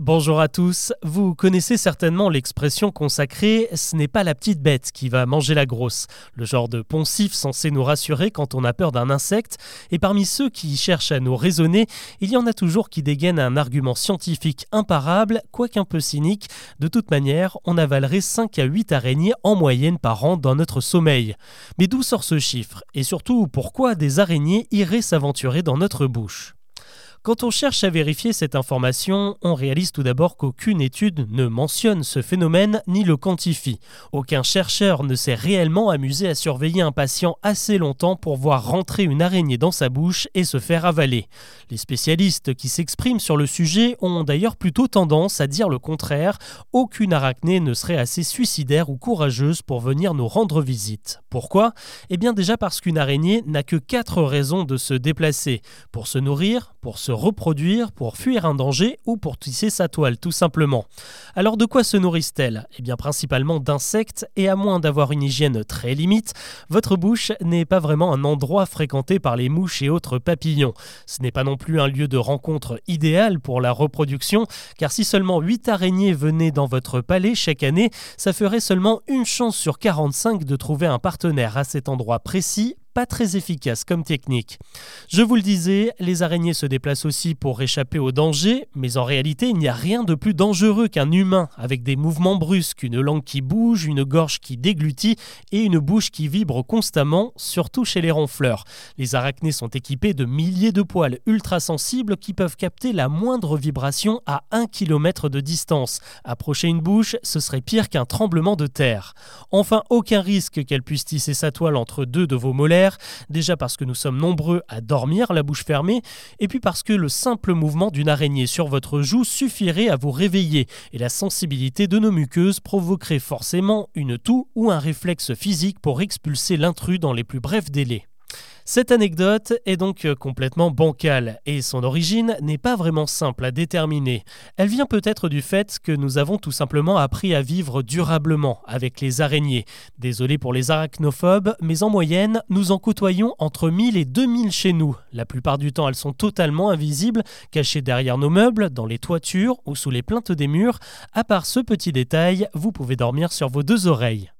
Bonjour à tous, vous connaissez certainement l'expression consacrée ⁇ ce n'est pas la petite bête qui va manger la grosse ⁇ le genre de poncif censé nous rassurer quand on a peur d'un insecte, et parmi ceux qui cherchent à nous raisonner, il y en a toujours qui dégainent un argument scientifique imparable, quoique un peu cynique, de toute manière on avalerait 5 à 8 araignées en moyenne par an dans notre sommeil. Mais d'où sort ce chiffre? Et surtout, pourquoi des araignées iraient s'aventurer dans notre bouche? Quand on cherche à vérifier cette information, on réalise tout d'abord qu'aucune étude ne mentionne ce phénomène ni le quantifie. Aucun chercheur ne s'est réellement amusé à surveiller un patient assez longtemps pour voir rentrer une araignée dans sa bouche et se faire avaler. Les spécialistes qui s'expriment sur le sujet ont d'ailleurs plutôt tendance à dire le contraire. Aucune arachnée ne serait assez suicidaire ou courageuse pour venir nous rendre visite. Pourquoi? Eh bien déjà parce qu'une araignée n'a que quatre raisons de se déplacer. Pour se nourrir, pour se reproduire, pour fuir un danger ou pour tisser sa toile, tout simplement. Alors de quoi se nourrissent-elles? Eh bien principalement d'insectes, et à moins d'avoir une hygiène très limite, votre bouche n'est pas vraiment un endroit fréquenté par les mouches et autres papillons. Ce n'est pas non plus un lieu de rencontre idéal pour la reproduction, car si seulement 8 araignées venaient dans votre palais chaque année, ça ferait seulement une chance sur 45 de trouver un partenaire à cet endroit précis pas très efficace comme technique. Je vous le disais, les araignées se déplacent aussi pour échapper au danger, mais en réalité, il n'y a rien de plus dangereux qu'un humain, avec des mouvements brusques, une langue qui bouge, une gorge qui déglutit et une bouche qui vibre constamment, surtout chez les ronfleurs. Les arachnées sont équipées de milliers de poils ultra sensibles qui peuvent capter la moindre vibration à 1 km de distance. Approcher une bouche, ce serait pire qu'un tremblement de terre. Enfin, aucun risque qu'elle puisse tisser sa toile entre deux de vos molaires déjà parce que nous sommes nombreux à dormir la bouche fermée, et puis parce que le simple mouvement d'une araignée sur votre joue suffirait à vous réveiller, et la sensibilité de nos muqueuses provoquerait forcément une toux ou un réflexe physique pour expulser l'intrus dans les plus brefs délais. Cette anecdote est donc complètement bancale et son origine n'est pas vraiment simple à déterminer. Elle vient peut-être du fait que nous avons tout simplement appris à vivre durablement avec les araignées. Désolé pour les arachnophobes, mais en moyenne, nous en côtoyons entre 1000 et 2000 chez nous. La plupart du temps, elles sont totalement invisibles, cachées derrière nos meubles, dans les toitures ou sous les plaintes des murs. À part ce petit détail, vous pouvez dormir sur vos deux oreilles.